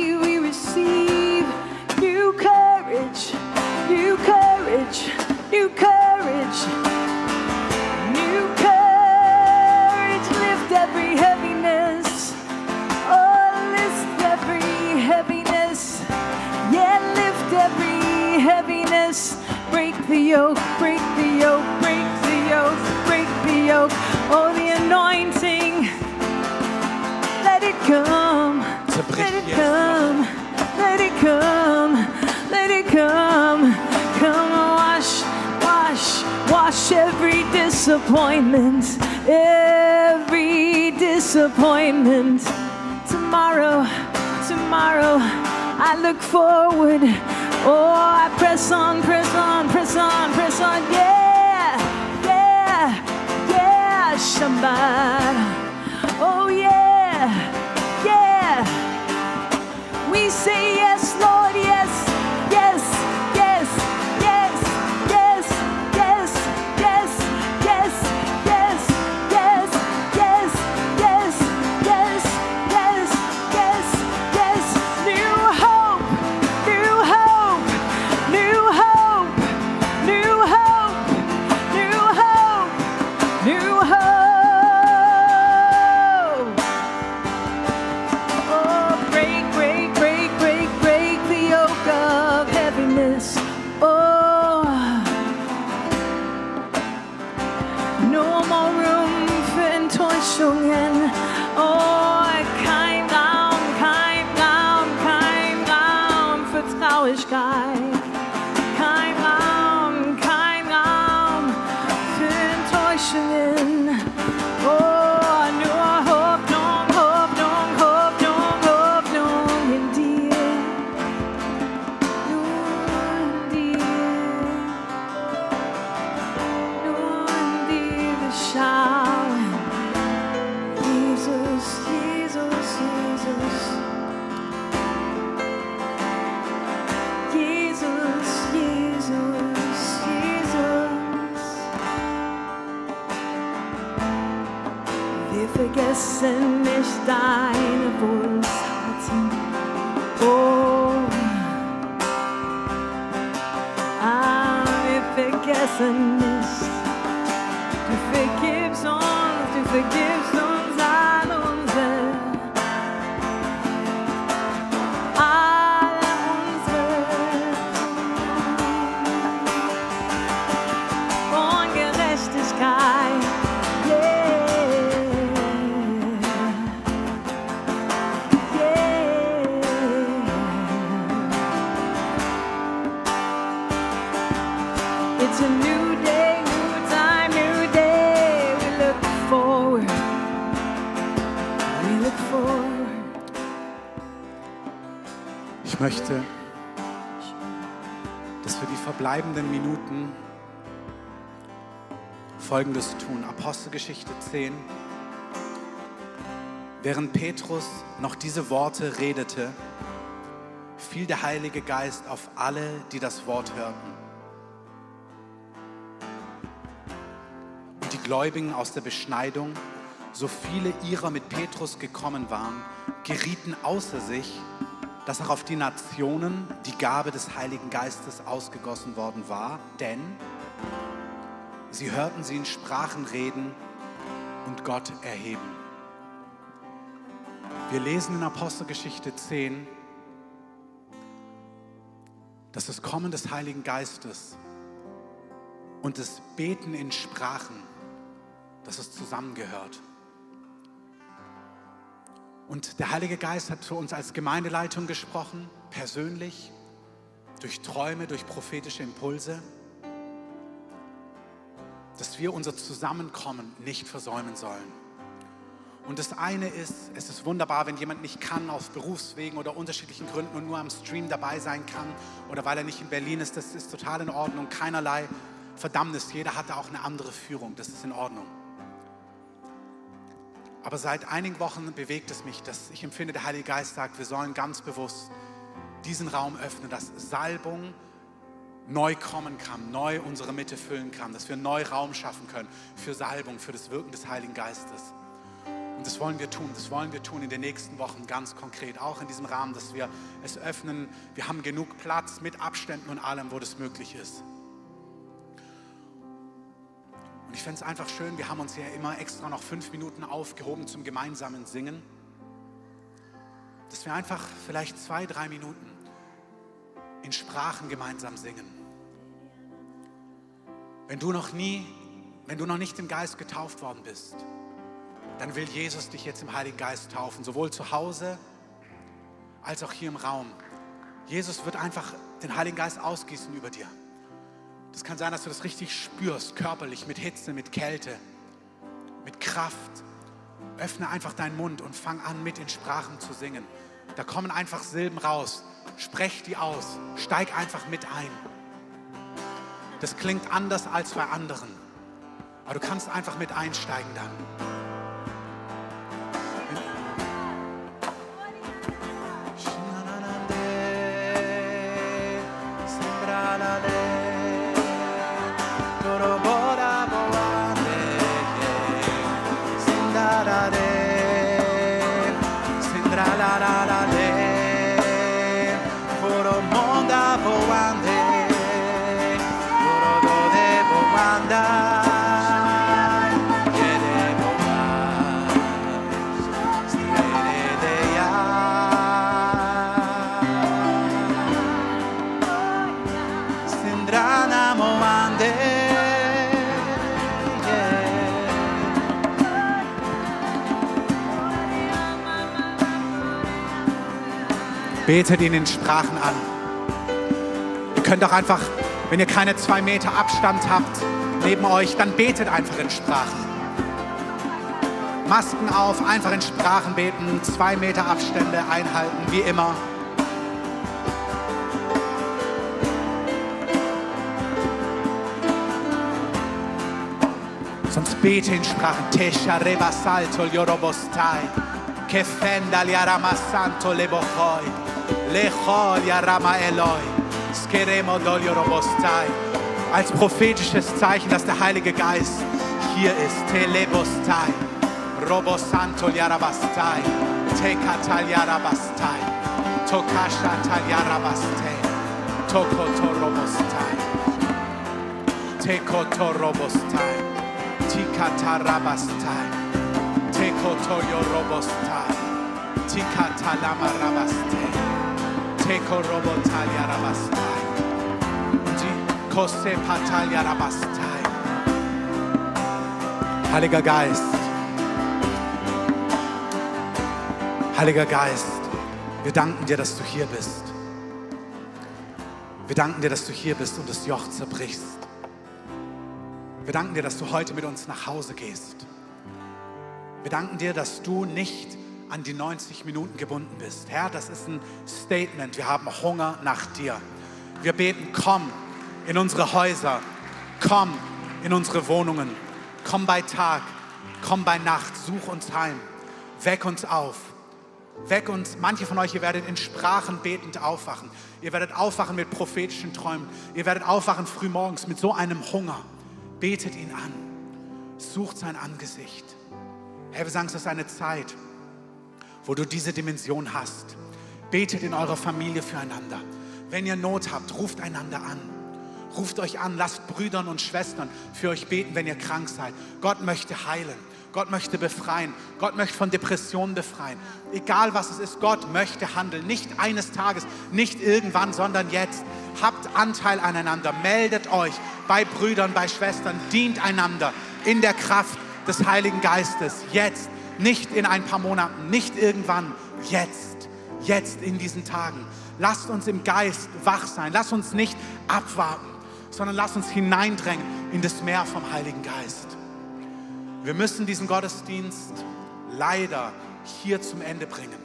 Disappointment. Every disappointment. Tomorrow, tomorrow, I look forward. Oh, I press on, press on, press on, press on. Yeah, yeah, yeah, Shabbat. Oh, yeah, yeah. We say yes, Lord, verbleibenden Minuten Folgendes tun. Apostelgeschichte 10. Während Petrus noch diese Worte redete, fiel der Heilige Geist auf alle, die das Wort hörten. Und die Gläubigen aus der Beschneidung, so viele ihrer mit Petrus gekommen waren, gerieten außer sich, dass auch auf die Nationen die Gabe des Heiligen Geistes ausgegossen worden war, denn sie hörten sie in Sprachen reden und Gott erheben. Wir lesen in Apostelgeschichte 10, dass das Kommen des Heiligen Geistes und das Beten in Sprachen, dass es zusammengehört. Und der Heilige Geist hat zu uns als Gemeindeleitung gesprochen, persönlich, durch Träume, durch prophetische Impulse, dass wir unser Zusammenkommen nicht versäumen sollen. Und das eine ist, es ist wunderbar, wenn jemand nicht kann, aus Berufswegen oder unterschiedlichen Gründen und nur am Stream dabei sein kann oder weil er nicht in Berlin ist, das ist total in Ordnung, keinerlei Verdammnis. Jeder hatte auch eine andere Führung, das ist in Ordnung. Aber seit einigen Wochen bewegt es mich, dass ich empfinde, der Heilige Geist sagt, wir sollen ganz bewusst diesen Raum öffnen, dass Salbung neu kommen kann, neu unsere Mitte füllen kann, dass wir neu Raum schaffen können für Salbung, für das Wirken des Heiligen Geistes. Und das wollen wir tun, das wollen wir tun in den nächsten Wochen ganz konkret, auch in diesem Rahmen, dass wir es öffnen. Wir haben genug Platz mit Abständen und allem, wo das möglich ist. Und ich fände es einfach schön, wir haben uns ja immer extra noch fünf Minuten aufgehoben zum gemeinsamen Singen, dass wir einfach vielleicht zwei, drei Minuten in Sprachen gemeinsam singen. Wenn du noch nie, wenn du noch nicht im Geist getauft worden bist, dann will Jesus dich jetzt im Heiligen Geist taufen, sowohl zu Hause als auch hier im Raum. Jesus wird einfach den Heiligen Geist ausgießen über dir. Das kann sein, dass du das richtig spürst, körperlich, mit Hitze, mit Kälte, mit Kraft. Öffne einfach deinen Mund und fang an, mit in Sprachen zu singen. Da kommen einfach Silben raus. Sprech die aus. Steig einfach mit ein. Das klingt anders als bei anderen. Aber du kannst einfach mit einsteigen dann. Betet ihn in Sprachen an. Ihr könnt auch einfach, wenn ihr keine zwei Meter Abstand habt neben euch, dann betet einfach in Sprachen. Masken auf, einfach in Sprachen beten, zwei Meter Abstände einhalten, wie immer. Sonst bete in Sprachen. Tesha reba salto yorobostai. Que fenda liarama santo lebochoi. Lechol yarama eloi. Skeremo dol yorobostai. Als prophetisches Zeichen, dass der Heilige Geist hier ist. Telebostai. Robo santo yarabastai. Tekatal yarabastai. Tokasha tal yarabastai. Tokotorobostai. Tekotorobostai. Tikatarabastai. Tekotoyorobostai. Tikatalamarabastai. Tekorobotaliarabastai. Tikosepataliarabastai. Heiliger Geist. Heiliger Geist, wir danken dir, dass du hier bist. Wir danken dir, dass du hier bist und das Joch zerbrichst. Wir danken dir, dass du heute mit uns nach Hause gehst. Wir danken dir, dass du nicht an die 90 Minuten gebunden bist. Herr, das ist ein Statement. Wir haben Hunger nach dir. Wir beten, komm in unsere Häuser, komm in unsere Wohnungen, komm bei Tag, komm bei Nacht, such uns heim, weck uns auf. Weck uns, manche von euch, ihr werdet in Sprachen betend aufwachen. Ihr werdet aufwachen mit prophetischen Träumen. Ihr werdet aufwachen frühmorgens mit so einem Hunger. Betet ihn an. Sucht sein Angesicht. Herr, wir sagen, es ist eine Zeit, wo du diese Dimension hast. Betet in eurer Familie füreinander. Wenn ihr Not habt, ruft einander an. Ruft euch an, lasst Brüdern und Schwestern für euch beten, wenn ihr krank seid. Gott möchte heilen. Gott möchte befreien. Gott möchte von Depressionen befreien. Egal was es ist, Gott möchte handeln. Nicht eines Tages, nicht irgendwann, sondern jetzt. Habt Anteil aneinander. Meldet euch bei Brüdern, bei Schwestern. Dient einander in der Kraft des Heiligen Geistes. Jetzt. Nicht in ein paar Monaten, nicht irgendwann. Jetzt. Jetzt in diesen Tagen. Lasst uns im Geist wach sein. Lasst uns nicht abwarten, sondern lasst uns hineindrängen in das Meer vom Heiligen Geist. Wir müssen diesen Gottesdienst leider hier zum Ende bringen.